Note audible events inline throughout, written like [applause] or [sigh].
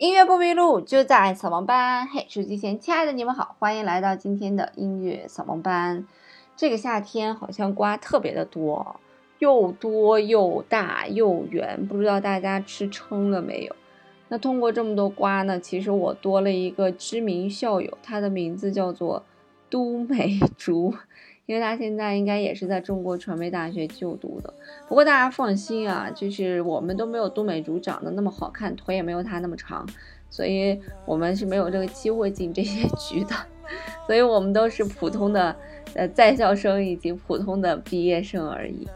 音乐不迷路，就在扫盲班。嘿，手机前亲爱的你们好，欢迎来到今天的音乐扫盲班。这个夏天好像瓜特别的多，又多又大又圆，不知道大家吃撑了没有？那通过这么多瓜呢，其实我多了一个知名校友，他的名字叫做都美竹。因为他现在应该也是在中国传媒大学就读的，不过大家放心啊，就是我们都没有杜美竹长得那么好看，腿也没有她那么长，所以我们是没有这个机会进这些局的，所以我们都是普通的呃在校生以及普通的毕业生而已。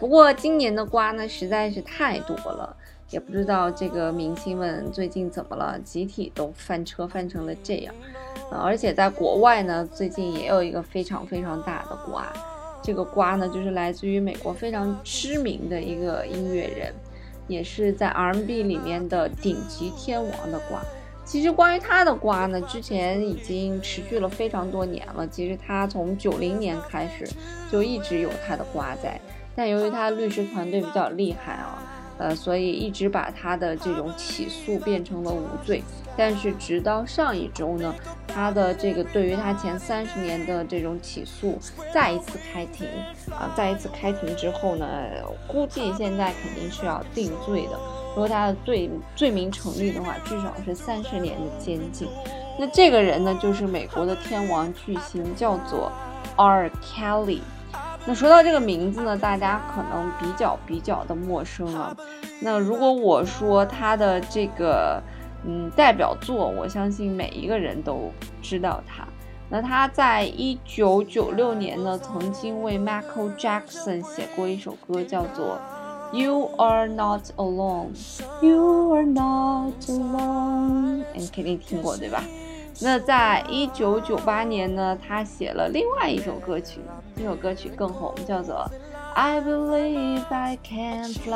不过今年的瓜呢实在是太多了，也不知道这个明星们最近怎么了，集体都翻车翻成了这样。而且在国外呢，最近也有一个非常非常大的瓜，这个瓜呢就是来自于美国非常知名的一个音乐人，也是在 R&B 里面的顶级天王的瓜。其实关于他的瓜呢，之前已经持续了非常多年了。其实他从九零年开始就一直有他的瓜在，但由于他律师团队比较厉害啊，呃，所以一直把他的这种起诉变成了无罪。但是直到上一周呢，他的这个对于他前三十年的这种起诉再一次开庭啊，再一次开庭之后呢，估计现在肯定是要定罪的。如果他的罪罪名成立的话，至少是三十年的监禁。那这个人呢，就是美国的天王巨星，叫做 R. Kelly。那说到这个名字呢，大家可能比较比较的陌生啊。那如果我说他的这个。嗯，代表作，我相信每一个人都知道他。那他在一九九六年呢，曾经为 Michael Jackson 写过一首歌，叫做《You Are Not Alone》。You are not alone，你肯定听过对吧？那在一九九八年呢，他写了另外一首歌曲，这首歌曲更红，叫做《I Believe I Can Fly》。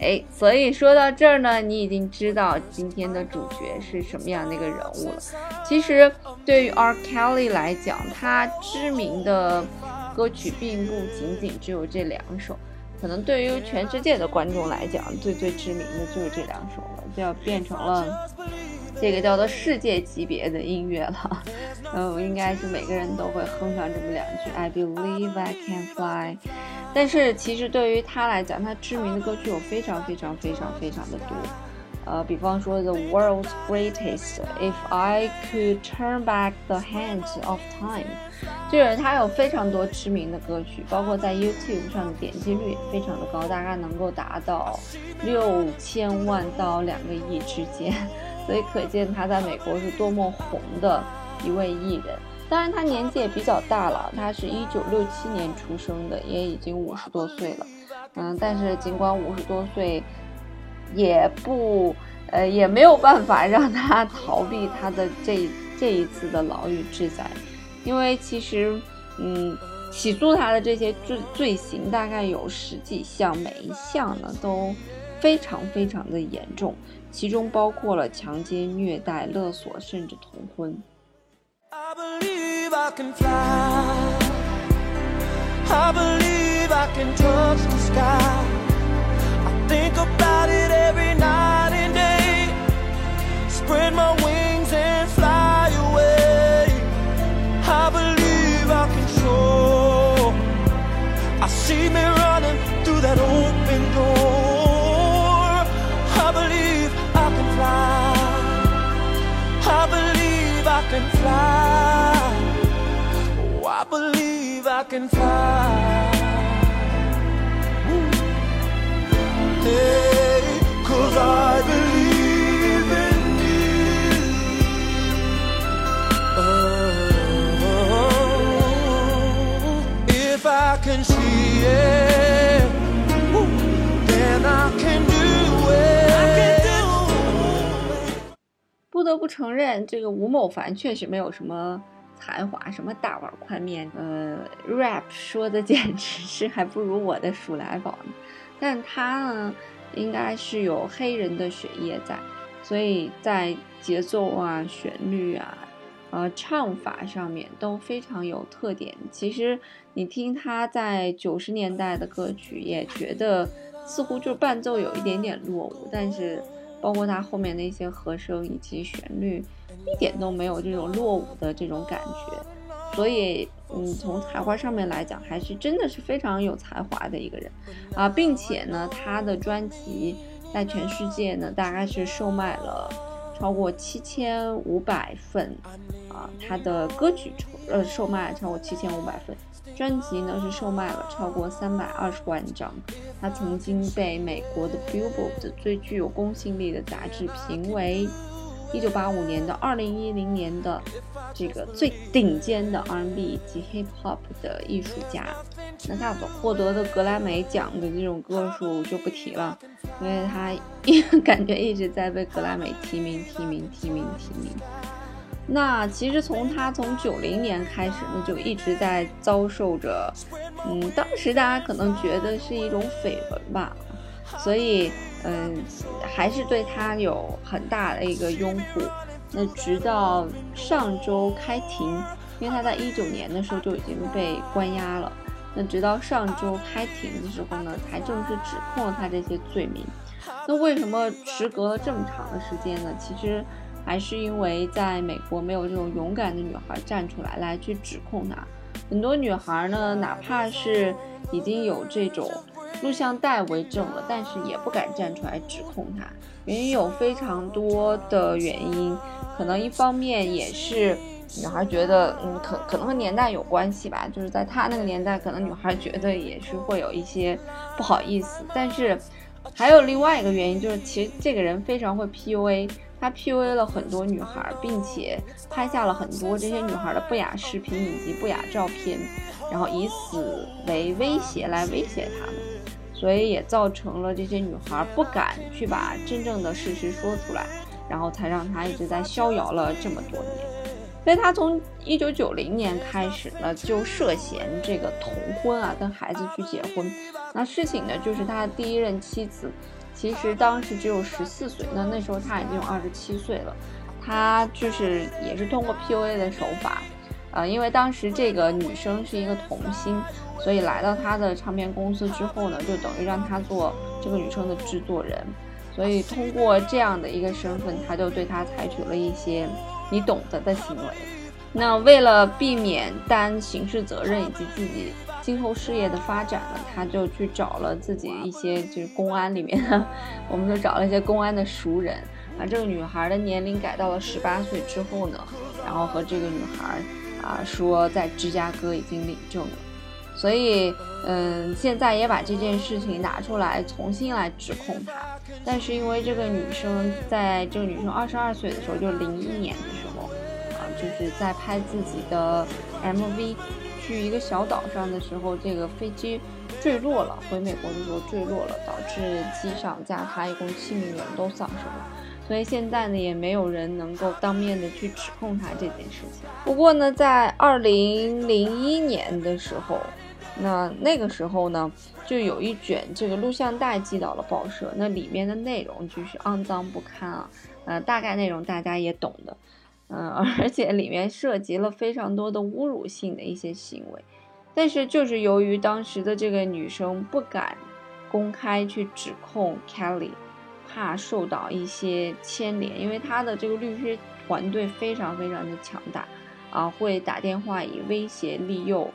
哎，所以说到这儿呢，你已经知道今天的主角是什么样的一个人物了。其实对于 R. Kelly 来讲，他知名的歌曲并不仅仅只有这两首，可能对于全世界的观众来讲，最最知名的就是这两首了，就要变成了这个叫做世界级别的音乐了。嗯，应该是每个人都会哼上这么两句：I believe I can fly。但是其实对于他来讲，他知名的歌曲有非常非常非常非常的多，呃，比方说 The World's Greatest、If I Could Turn Back the Hands of Time，就是他有非常多知名的歌曲，包括在 YouTube 上的点击率也非常的高，大概能够达到六千万到两个亿之间，所以可见他在美国是多么红的一位艺人。当然，他年纪也比较大了，他是一九六七年出生的，也已经五十多岁了。嗯，但是尽管五十多岁，也不，呃，也没有办法让他逃避他的这这一次的牢狱之灾，因为其实，嗯，起诉他的这些罪罪行大概有十几项，每一项呢都非常非常的严重，其中包括了强奸、虐待、勒索，甚至同婚。I believe I can fly. Oh, I can fly. Hey, 不得不承认，这个吴某凡确实没有什么才华什么大碗宽面，呃，rap 说的简直 [laughs] 是还不如我的鼠来宝呢。但他呢，应该是有黑人的血液在，所以在节奏啊、旋律啊、呃唱法上面都非常有特点。其实你听他在九十年代的歌曲，也觉得似乎就伴奏有一点点落伍，但是包括他后面的一些和声以及旋律，一点都没有这种落伍的这种感觉。所以，嗯，从才华上面来讲，还是真的是非常有才华的一个人啊，并且呢，他的专辑在全世界呢，大概是售卖了超过七千五百份他的歌曲呃售卖超过七千五百份，专辑呢是售卖了超过三百二十万张，他曾经被美国的 Billboard 最具有公信力的杂志评为。一九八五年的二零一零年的这个最顶尖的 R&B 及 Hip Hop 的艺术家，那他所获得的格莱美奖的这种个数就不提了，因为他 [laughs] 感觉一直在被格莱美提名、提名、提名、提名。那其实从他从九零年开始呢，就一直在遭受着，嗯，当时大家可能觉得是一种绯闻吧，所以。嗯，还是对他有很大的一个拥护。那直到上周开庭，因为他在一九年的时候就已经被关押了。那直到上周开庭的时候呢，才正式指控了他这些罪名。那为什么时隔了这么长的时间呢？其实还是因为在美国没有这种勇敢的女孩站出来来去指控他。很多女孩呢，哪怕是已经有这种。录像带为证了，但是也不敢站出来指控他。原因有非常多的原因，可能一方面也是女孩觉得，嗯，可可能和年代有关系吧。就是在她那个年代，可能女孩觉得也是会有一些不好意思。但是还有另外一个原因，就是其实这个人非常会 PUA，他 PUA 了很多女孩，并且拍下了很多这些女孩的不雅视频以及不雅照片，然后以此为威胁来威胁他们。所以也造成了这些女孩不敢去把真正的事实说出来，然后才让她一直在逍遥了这么多年。所以他从一九九零年开始呢，就涉嫌这个童婚啊，跟孩子去结婚。那事情呢，就是他的第一任妻子，其实当时只有十四岁，那那时候他已经有二十七岁了。他就是也是通过 PUA 的手法。呃，因为当时这个女生是一个童星，所以来到他的唱片公司之后呢，就等于让他做这个女生的制作人。所以通过这样的一个身份，他就对她采取了一些你懂得的行为。那为了避免担刑事责任以及自己今后事业的发展呢，他就去找了自己一些就是公安里面，我们就找了一些公安的熟人，啊这个女孩的年龄改到了十八岁之后呢，然后和这个女孩。啊，说在芝加哥已经领证了，所以，嗯，现在也把这件事情拿出来重新来指控他。但是因为这个女生在这个女生二十二岁的时候，就零一年的时候，啊，就是在拍自己的 MV 去一个小岛上的时候，这个飞机坠落了，回美国的时候坠落了，导致机上加他一共七名人都丧生了。所以现在呢，也没有人能够当面的去指控他这件事情。不过呢，在二零零一年的时候，那那个时候呢，就有一卷这个录像带寄到了报社，那里面的内容就是肮脏不堪啊，呃，大概内容大家也懂的，嗯，而且里面涉及了非常多的侮辱性的一些行为。但是就是由于当时的这个女生不敢公开去指控 Kelly。怕受到一些牵连，因为她的这个律师团队非常非常的强大，啊，会打电话以威胁利诱，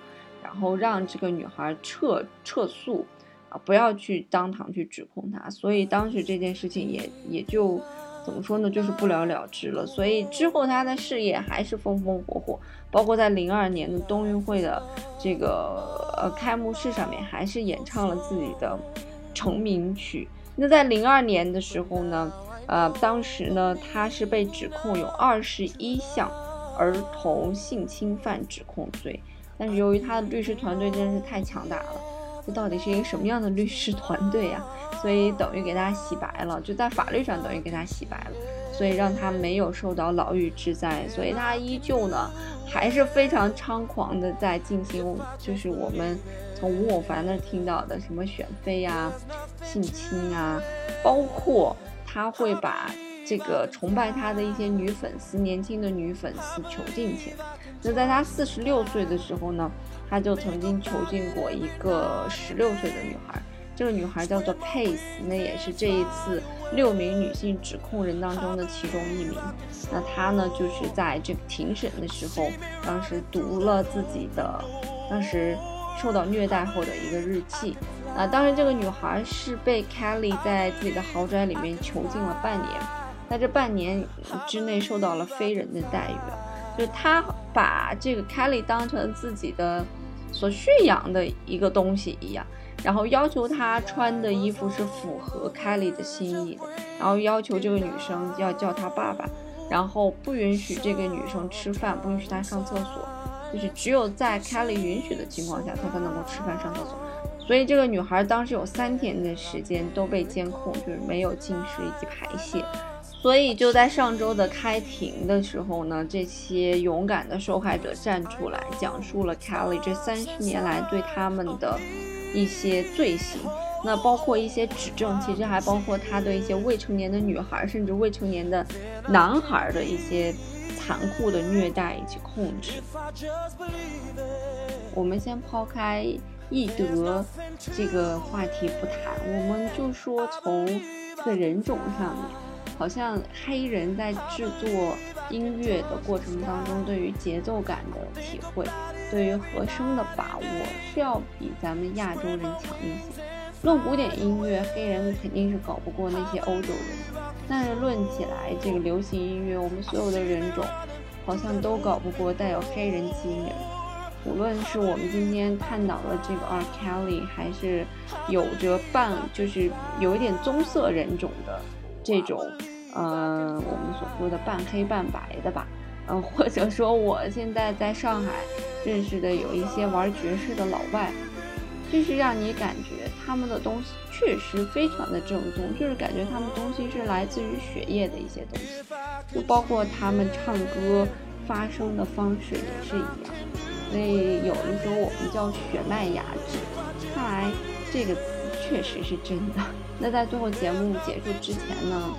然后让这个女孩撤撤诉，啊，不要去当堂去指控他。所以当时这件事情也也就怎么说呢，就是不了了之了。所以之后他的事业还是风风火火，包括在零二年的冬运会的这个呃开幕式上面，还是演唱了自己的成名曲。那在零二年的时候呢，呃，当时呢，他是被指控有二十一项儿童性侵犯指控罪，但是由于他的律师团队真的是太强大了，这到底是一个什么样的律师团队呀？所以等于给他洗白了，就在法律上等于给他洗白了，所以让他没有受到牢狱之灾，所以他依旧呢还是非常猖狂的在进行，就是我们。从吴某凡那听到的什么选妃啊、性侵啊，包括他会把这个崇拜他的一些女粉丝、年轻的女粉丝囚禁起来。那在他四十六岁的时候呢，他就曾经囚禁过一个十六岁的女孩，这个女孩叫做 Pace，那也是这一次六名女性指控人当中的其中一名。那她呢，就是在这个庭审的时候，当时读了自己的当时受到虐待后的一个日记。啊，当时这个女孩是被 Kelly 在自己的豪宅里面囚禁了半年，在这半年之内受到了非人的待遇，就是他把这个 Kelly 当成自己的所驯养的一个东西一样，然后要求她穿的衣服是符合 Kelly 的心意的，然后要求这个女生要叫他爸爸，然后不允许这个女生吃饭，不允许她上厕所，就是只有在 Kelly 允许的情况下，她才能够吃饭上厕所。所以这个女孩当时有三天的时间都被监控，就是没有进食以及排泄。所以就在上周的开庭的时候呢，这些勇敢的受害者站出来，讲述了 Kelly 这三十年来对他们的一些罪行。那包括一些指证，其实还包括他对一些未成年的女孩，甚至未成年的男孩的一些残酷的虐待以及控制。我们先抛开。易德这个话题不谈，我们就说从这个人种上面，好像黑人在制作音乐的过程当中，对于节奏感的体会，对于和声的把握，是要比咱们亚洲人强一些。论古典音乐，黑人肯定是搞不过那些欧洲人，但是论起来这个流行音乐，我们所有的人种好像都搞不过带有黑人基因的。无论是我们今天探讨的这个 R Kelly，还是有着半就是有一点棕色人种的这种，呃，我们所说的半黑半白的吧，嗯，或者说我现在在上海认识的有一些玩爵士的老外，就是让你感觉他们的东西确实非常的正宗，就是感觉他们东西是来自于血液的一些东西，就包括他们唱歌发声的方式也是一样。所以有的时候我们叫血脉雅致，看来这个词确实是真的。那在最后节目结束之前呢，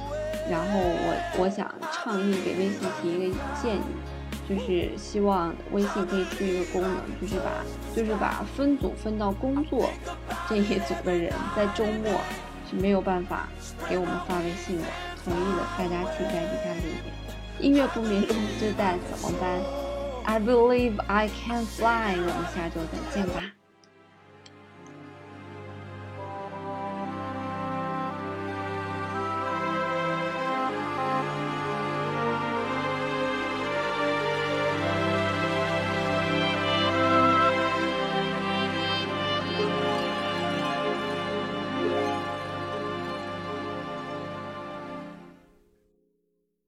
然后我我想倡议给微信提一个建议，就是希望微信可以出一个功能，就是把就是把分组分到工作这一组的人，在周末是没有办法给我们发微信的。同意的，大家请在底下留言。音乐不迷路就在扫盲班。I believe I can fly。我们下周再见吧。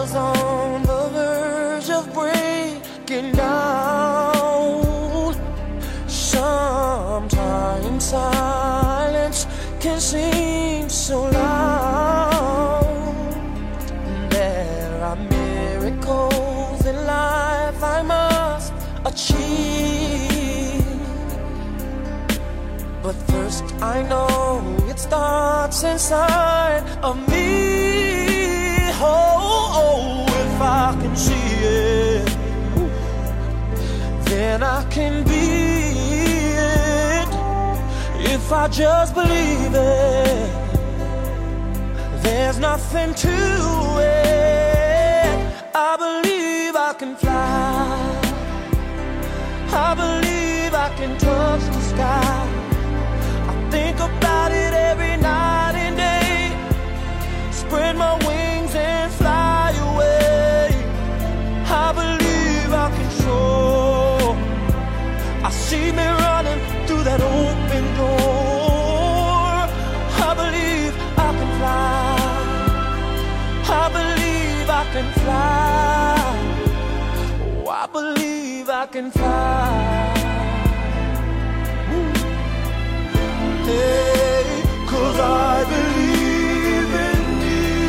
was on the verge of breaking down. Sometimes silence can seem so loud. There are miracles in life I must achieve. But first, I know it starts inside of me. Can see it, then I can be it. If I just believe it, there's nothing to it. I believe I can fly. I believe I can touch I see me running through that open door. I believe I can fly. I believe I can fly. Oh, I believe I can fly. Hey, cause I believe in you.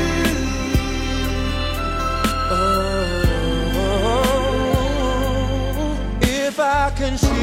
Oh, if I can see.